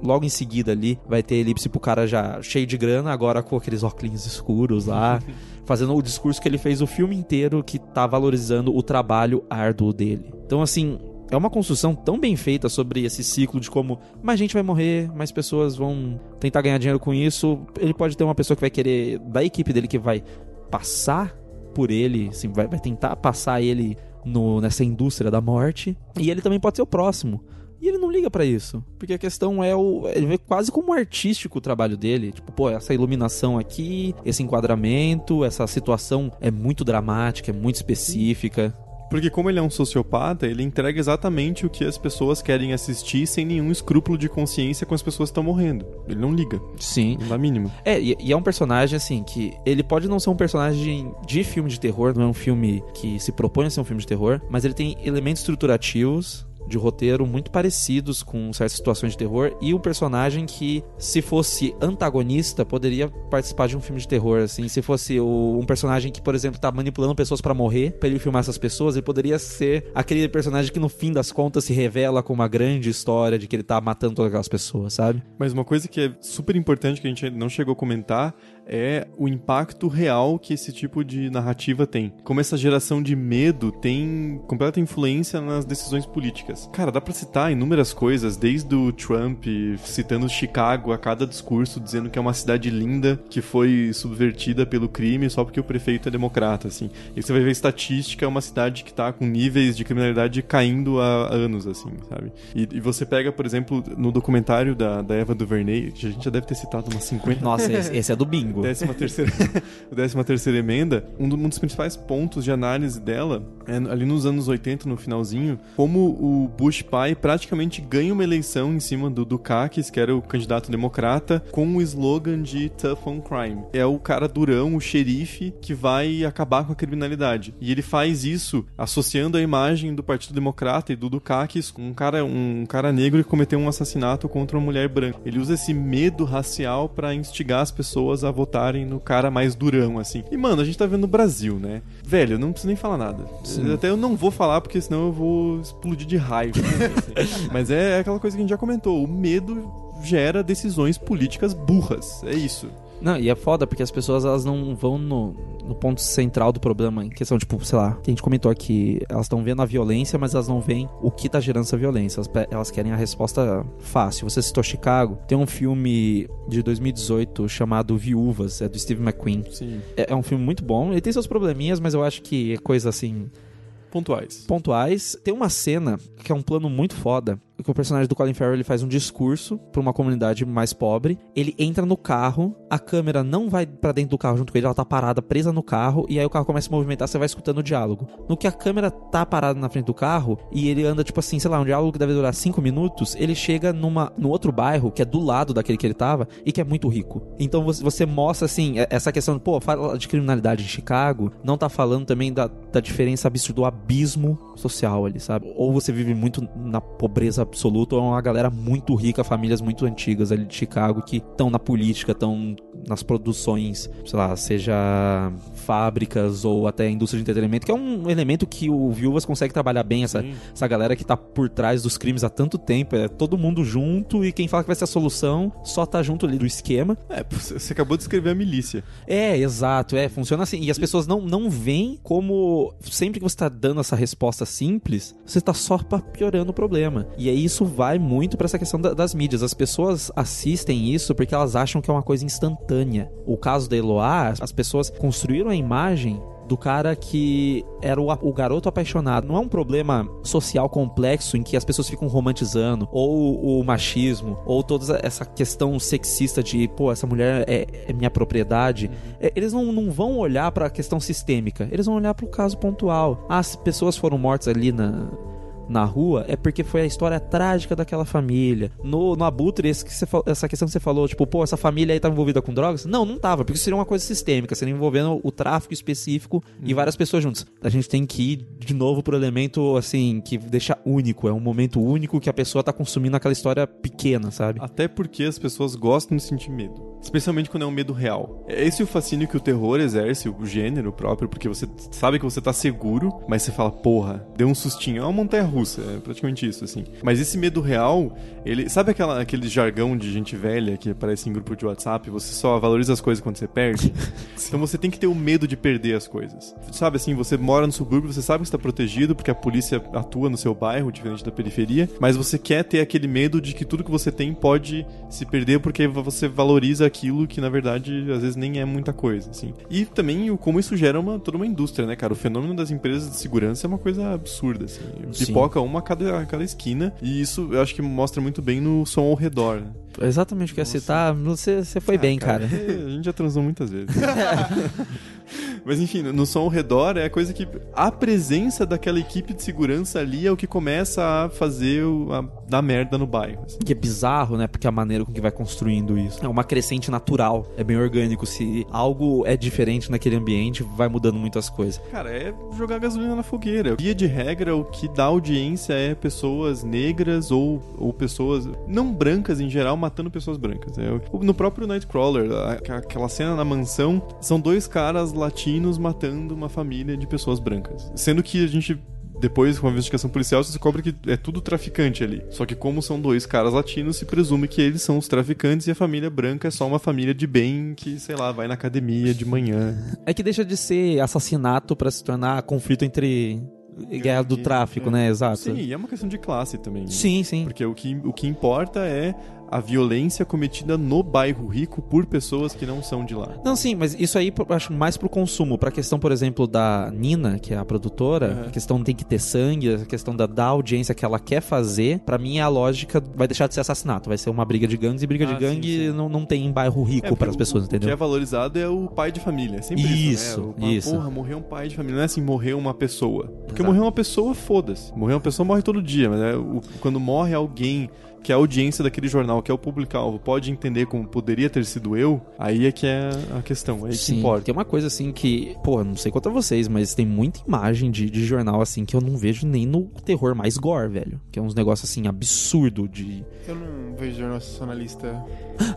Logo em seguida ali vai ter elipse pro cara já cheio de grana, agora com aqueles óculos escuros lá, fazendo o discurso que ele fez o filme inteiro que tá valorizando o trabalho árduo dele. Então assim, é uma construção tão bem feita sobre esse ciclo de como mais gente vai morrer, mais pessoas vão tentar ganhar dinheiro com isso. Ele pode ter uma pessoa que vai querer da equipe dele que vai passar por ele, assim, vai, vai tentar passar ele no, nessa indústria da morte. E ele também pode ser o próximo. E ele não liga para isso, porque a questão é o ele vê quase como artístico o trabalho dele, tipo, pô, essa iluminação aqui, esse enquadramento, essa situação é muito dramática, é muito específica. Porque como ele é um sociopata, ele entrega exatamente o que as pessoas querem assistir sem nenhum escrúpulo de consciência com as pessoas que estão morrendo. Ele não liga. Sim. Não dá mínimo. É, e, e é um personagem, assim, que ele pode não ser um personagem de filme de terror, não é um filme que se propõe a ser um filme de terror, mas ele tem elementos estruturativos de roteiro muito parecidos com certas situações de terror e um personagem que, se fosse antagonista, poderia participar de um filme de terror, assim. Se fosse o, um personagem que, por exemplo, tá manipulando pessoas para morrer, pra ele filmar essas pessoas, ele poderia ser aquele personagem que, no fim das contas, se revela com uma grande história de que ele tá matando todas aquelas pessoas, sabe? Mas uma coisa que é super importante que a gente não chegou a comentar é o impacto real que esse tipo de narrativa tem. Como essa geração de medo tem completa influência nas decisões políticas. Cara, dá pra citar inúmeras coisas, desde o Trump citando Chicago a cada discurso, dizendo que é uma cidade linda que foi subvertida pelo crime só porque o prefeito é democrata, assim. E você vai ver estatística, é uma cidade que tá com níveis de criminalidade caindo há anos, assim, sabe? E, e você pega, por exemplo, no documentário da, da Eva DuVernay, que a gente já deve ter citado umas 50 Nossa, esse, é do bingo. Décima terceira, décima terceira emenda, um, um, dos principais pontos de análise dela é ali nos anos 80, no finalzinho, como o Bush pai praticamente ganha uma eleição em cima do Dukakis, que era o candidato democrata, com o slogan de Tough on Crime. É o cara durão, o xerife, que vai acabar com a criminalidade. E ele faz isso associando a imagem do Partido Democrata e do Dukakis com um cara, um cara negro que cometeu um assassinato contra uma mulher branca. Ele usa esse medo racial para instigar as pessoas a votarem no cara mais durão, assim. E, mano, a gente tá vendo no Brasil, né? Velho, eu não preciso nem falar nada. Sim. Até eu não vou falar, porque senão eu vou explodir de raiva. assim. Mas é aquela coisa que a gente já comentou. O medo gera decisões políticas burras. É isso. Não, e é foda porque as pessoas elas não vão no, no ponto central do problema, em questão, tipo, sei lá, que a gente comentou aqui, elas estão vendo a violência, mas elas não veem o que tá gerando essa violência. Elas, elas querem a resposta fácil. Você citou Chicago, tem um filme de 2018 chamado Viúvas, é do Steve McQueen. Sim. É, é um filme muito bom, ele tem seus probleminhas, mas eu acho que é coisa assim Pontuais. pontuais. Tem uma cena que é um plano muito foda, que o personagem do Colin Farrell ele faz um discurso para uma comunidade mais pobre. Ele entra no carro, a câmera não vai para dentro do carro junto com ele, ela tá parada, presa no carro, e aí o carro começa a movimentar, você vai escutando o diálogo. No que a câmera tá parada na frente do carro e ele anda tipo assim, sei lá, um diálogo que deve durar 5 minutos, ele chega numa no outro bairro que é do lado daquele que ele tava e que é muito rico. Então você, você mostra assim, essa questão, pô, fala de criminalidade em Chicago, não tá falando também da, da diferença absurda do abismo social ali, sabe? Ou você vive muito na pobreza absoluta, ou é uma galera muito rica, famílias muito antigas ali de Chicago que estão na política, estão nas produções, sei lá, seja fábricas ou até indústria de entretenimento, que é um elemento que o Viúvas consegue trabalhar bem, essa, essa galera que tá por trás dos crimes há tanto tempo, é todo mundo junto e quem fala que vai ser a solução só tá junto ali do esquema. É, você acabou de escrever a milícia. É, exato, é, funciona assim. E as pessoas não, não veem como sempre que você tá dando essa resposta simples, você tá só piorando o problema. E aí isso vai muito pra essa questão da- das mídias. As pessoas assistem isso porque elas acham que é uma coisa instantânea. O caso da Eloá, as pessoas construíram a imagem do cara que era o, o garoto apaixonado. Não é um problema social complexo em que as pessoas ficam romantizando, ou o machismo, ou toda essa questão sexista de, pô, essa mulher é, é minha propriedade. É, Eles não, não vão olhar pra questão sistêmica, eles vão olhar pro caso pontual. As pessoas foram mortas ali na, na rua é porque foi a história trágica daquela família. No, no Abutre, esse que você essa questão que você falou, tipo, pô, essa família aí tá envolvida com drogas? Não, não tava, porque isso seria uma coisa sistêmica, seria envolvendo o tráfico específico e várias pessoas juntas. A gente tem que ir de novo pro elemento, assim, que deixa único, é um momento único que a pessoa tá consumindo aquela história pequena, sabe? Até porque as pessoas gostam de sentir medo. Especialmente quando é um medo real. É esse o fascínio que o terror exerce, o gênero próprio, porque você sabe que você tá seguro, mas você fala, porra, deu um sustinho. É uma montanha russa, é praticamente isso, assim. Mas esse medo real, ele. Sabe aquela, aquele jargão de gente velha que aparece em grupo de WhatsApp? Você só valoriza as coisas quando você perde? então você tem que ter o medo de perder as coisas. Sabe assim, você mora no subúrbio, você sabe que está protegido, porque a polícia atua no seu bairro, diferente da periferia, mas você quer ter aquele medo de que tudo que você tem pode se perder porque você valoriza aquilo que na verdade às vezes nem é muita coisa, assim. E também o como isso gera uma toda uma indústria, né, cara? O fenômeno das empresas de segurança é uma coisa absurda, assim. Sim. Pipoca uma a cada, a cada esquina e isso eu acho que mostra muito bem no som ao redor. Né? Exatamente o que eu ia citar, você, você foi bem, cara. É, a gente já transou muitas vezes. Mas enfim, no som ao redor é a coisa que. A presença daquela equipe de segurança ali é o que começa a fazer o, a dar merda no bairro. assim. Que é bizarro, né? Porque a maneira com que vai construindo isso. É uma crescente natural. É bem orgânico. Se algo é diferente naquele ambiente, vai mudando muitas coisas. Cara, é jogar gasolina na fogueira. Via de regra, o que dá audiência é pessoas negras ou, ou pessoas não brancas em geral matando pessoas brancas. É, no próprio Nightcrawler, aquela cena na mansão, são dois caras latinos matando uma família de pessoas brancas. Sendo que a gente. Depois, com a investigação policial, você descobre que é tudo traficante ali. Só que, como são dois caras latinos, se presume que eles são os traficantes e a família branca é só uma família de bem que, sei lá, vai na academia de manhã. É que deixa de ser assassinato pra se tornar conflito entre guerra do tráfico, né? Exato. Sim, e é uma questão de classe também. sim. sim. Porque o que, o que importa é a violência cometida no bairro rico por pessoas que não são de lá. Não, sim, mas isso aí acho mais pro consumo. Pra questão, por exemplo, da Nina, que é a produtora, Uhum. a questão tem que ter sangue, a questão da, da audiência que ela quer fazer, pra mim a lógica vai deixar de ser assassinato. Vai ser uma briga de gangues e briga Ah, de gangue sim, sim. Não, não tem em bairro rico porque para as pessoas, o, O que é entendeu? valorizado é o pai de família. É sempre isso, Isso, né? O pai, isso. Porra, morreu um pai de família. Não é assim, morreu uma pessoa. Porque Exato. morreu uma pessoa, foda-se. Morreu uma pessoa, morre todo dia. Mas é, o- quando morre alguém que a audiência daquele jornal, que é o público-alvo, pode entender como poderia ter sido eu, aí é que é a questão. Aí que Sim, importa. tem uma coisa assim que, pô, não sei quanto a vocês, mas tem muita imagem de, de jornal assim que eu não vejo nem no terror mais gore, velho. Que é uns negócios assim absurdo de Eu não vejo jornal sensacionalista.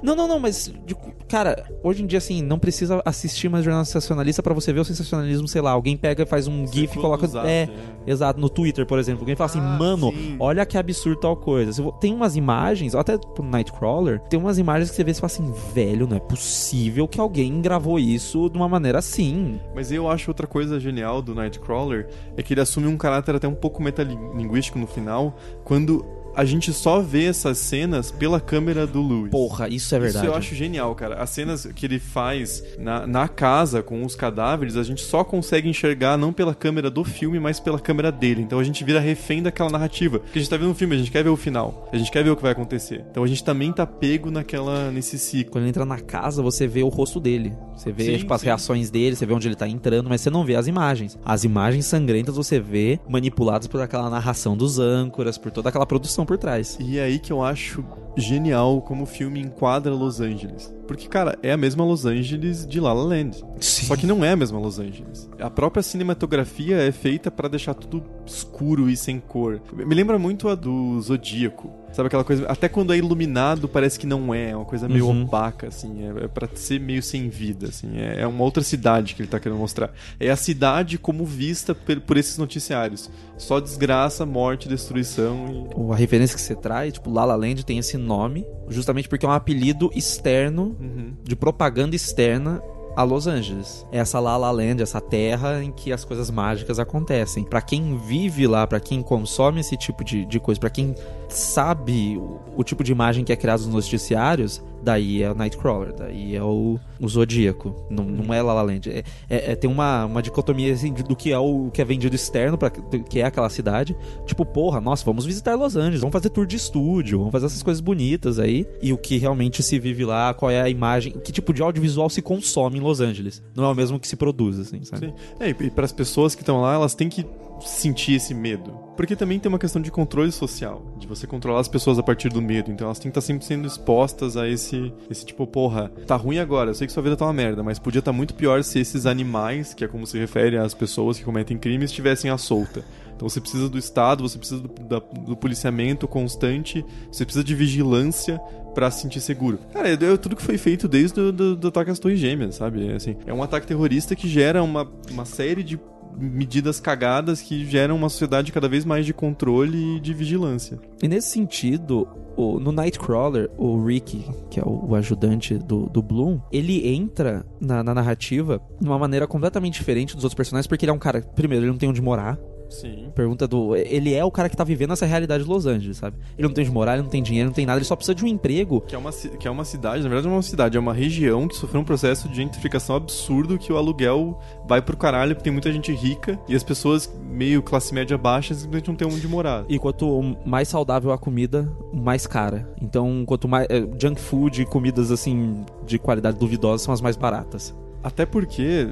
Não, não, não, mas de- cara, hoje em dia assim, não precisa assistir mais jornal sensacionalista pra você ver o sensacionalismo, sei lá, alguém pega e faz um gif e coloca no zap, é, é. exato, no Twitter, por exemplo. Alguém fala assim: Ah, "Mano, sim. olha que absurdo tal coisa". Tem umas imagens, até pro Nightcrawler, tem umas imagens que você vê e fala assim: "Velho, não é possível que alguém gravou isso de uma maneira assim". Mas eu acho outra coisa genial do Nightcrawler é que ele assume um caráter até um pouco metalinguístico no final, quando a gente só vê essas cenas pela câmera do Lewis. Porra, isso é verdade. Isso eu acho genial, cara. As cenas que ele faz na, na casa com os cadáveres, a gente só consegue enxergar não pela câmera do filme, mas pela câmera dele. Então a gente vira refém daquela narrativa. Porque a gente tá vendo um filme, a gente quer ver o final. A gente quer ver o que vai acontecer. Então a gente também tá pego naquela nesse ciclo. Quando ele entra na casa, você vê o rosto dele. Você vê, Sim, tipo, as sim. reações dele, você vê onde ele tá entrando, mas você não vê as imagens. As imagens sangrentas você vê manipuladas por aquela narração dos âncoras, por toda aquela produção por trás. E é aí que eu acho genial como o filme enquadra Los Angeles. Porque, cara, é a mesma Los Angeles de La La Land. Sim. Só que não é a mesma Los Angeles. A própria cinematografia é feita pra deixar tudo escuro e sem cor. Me lembra muito a do Zodíaco. Sabe aquela coisa? Até quando é iluminado, parece que não é. É uma coisa meio Uhum. opaca, assim. É, é pra ser meio sem vida, assim. É, é uma outra cidade que ele tá querendo mostrar. É a cidade como vista per- por esses noticiários. Só desgraça, morte, destruição e. A referência que você traz, tipo, La La Land tem esse nome, justamente porque é um apelido externo, Uhum. de propaganda externa a Los Angeles. É essa La La Land, essa terra em que as coisas mágicas acontecem. Pra quem vive lá, pra quem consome esse tipo de, de coisa, pra quem sabe o, o tipo de imagem que é criado nos noticiários, daí é o Nightcrawler, daí é o, o Zodíaco. Não, não é La La Land. É, é- é- tem uma, uma dicotomia assim, do que é o que é vendido externo, pra, que é aquela cidade. Tipo, porra, nossa, vamos visitar Los Angeles, vamos fazer tour de estúdio, vamos fazer essas coisas bonitas aí. E o que realmente se vive lá, qual é a imagem, que tipo de audiovisual se consome em Los Angeles. Não é o mesmo que se produz, assim, sabe? Sim. É, e para as pessoas que estão lá, elas têm que sentir esse medo. Porque também tem uma questão de controle social, de você controlar as pessoas a partir do medo. Então elas têm que estar sempre sendo expostas a esse, esse tipo, porra, tá ruim agora, eu sei que sua vida tá uma merda, mas podia estar muito pior se esses animais, que é como se refere às pessoas que cometem crimes, estivessem à solta. Então você precisa do Estado, você precisa do, da- do policiamento constante, você precisa de vigilância pra se sentir seguro. Cara, é, é tudo que foi feito desde o ataque às Torres Gêmeas, sabe? É, assim, é um ataque terrorista que gera uma, uma série de medidas cagadas que geram uma sociedade cada vez mais de controle e de vigilância. E nesse sentido, o- no Nightcrawler, o Rick, que é o, o ajudante do, do Bloom, ele entra na, na narrativa de uma maneira completamente diferente dos outros personagens, porque ele é um cara, primeiro, ele não tem onde morar. Sim. Pergunta do. Ele é o cara que tá vivendo essa realidade de Los Angeles, sabe? Ele não tem onde morar, ele não tem dinheiro, não tem nada, ele só precisa de um emprego. Que é, uma, que é uma cidade, na verdade não é uma cidade, é uma região que sofreu um processo de gentrificação absurdo que o aluguel vai pro caralho, porque tem muita gente rica e as pessoas meio classe média baixa simplesmente não tem onde morar. E quanto mais saudável a comida, mais cara. Então, quanto mais. é, junk food, comidas assim de qualidade duvidosa são as mais baratas. Até porque,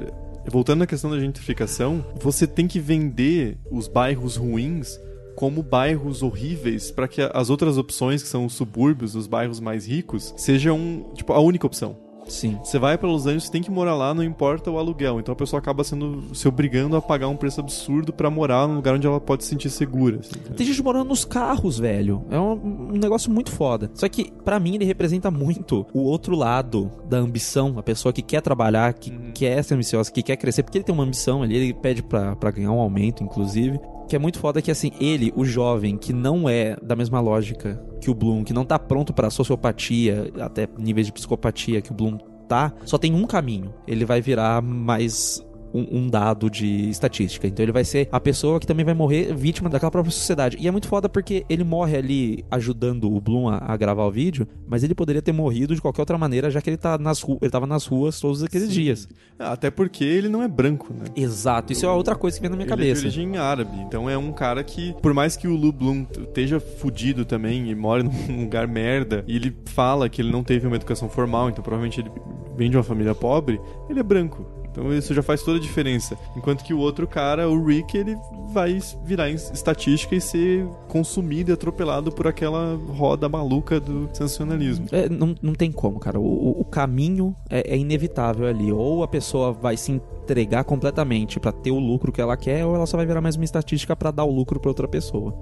voltando à questão da gentrificação, você tem que vender os bairros ruins como bairros horríveis para que as outras opções, que são os subúrbios, os bairros mais ricos, sejam tipo a única opção. Sim. Você vai pra Los Angeles, você tem que morar lá, não importa o aluguel. Então a pessoa acaba sendo se obrigando a pagar um preço absurdo pra morar num lugar onde ela pode se sentir segura. assim? Tem gente morando nos carros, velho. É um, um negócio muito foda. Só que, pra mim, ele representa muito o outro lado da ambição. A pessoa que quer trabalhar, que quer ser ambiciosa, que quer crescer. Porque ele tem uma ambição ali, ele pede pra ganhar um aumento, inclusive. Que é muito foda que, assim, ele, o jovem, que não é da mesma lógica que o Bloom, que não tá pronto pra sociopatia, até níveis de psicopatia que o Bloom tá, só tem um caminho. Ele vai virar mais um, um dado de estatística. Então ele vai ser a pessoa que também vai morrer vítima daquela própria sociedade. E é muito foda porque ele morre ali ajudando o Bloom a, a gravar o vídeo, mas ele poderia ter morrido de qualquer outra maneira, já que ele tá nas ruas, ele tava nas ruas todos aqueles dias. Até porque ele não é branco, né? Exato, isso é outra coisa que vem na minha Ele é cabeça. de origem árabe, então é um cara que, por mais que o Lu Bloom esteja fudido também e mora num lugar merda, e ele fala que ele não teve uma educação formal, então provavelmente ele vem de uma família pobre, ele é branco. Então isso já faz toda a diferença. Enquanto que o outro cara, o Rick, ele vai virar em estatística e ser consumido e atropelado por aquela roda maluca do sensacionalismo. É, não, não tem como, cara. O, o- caminho é, é inevitável ali. Ou a pessoa vai se entregar completamente pra ter o lucro que ela quer, ou ela só vai virar mais uma estatística pra dar o lucro pra outra pessoa.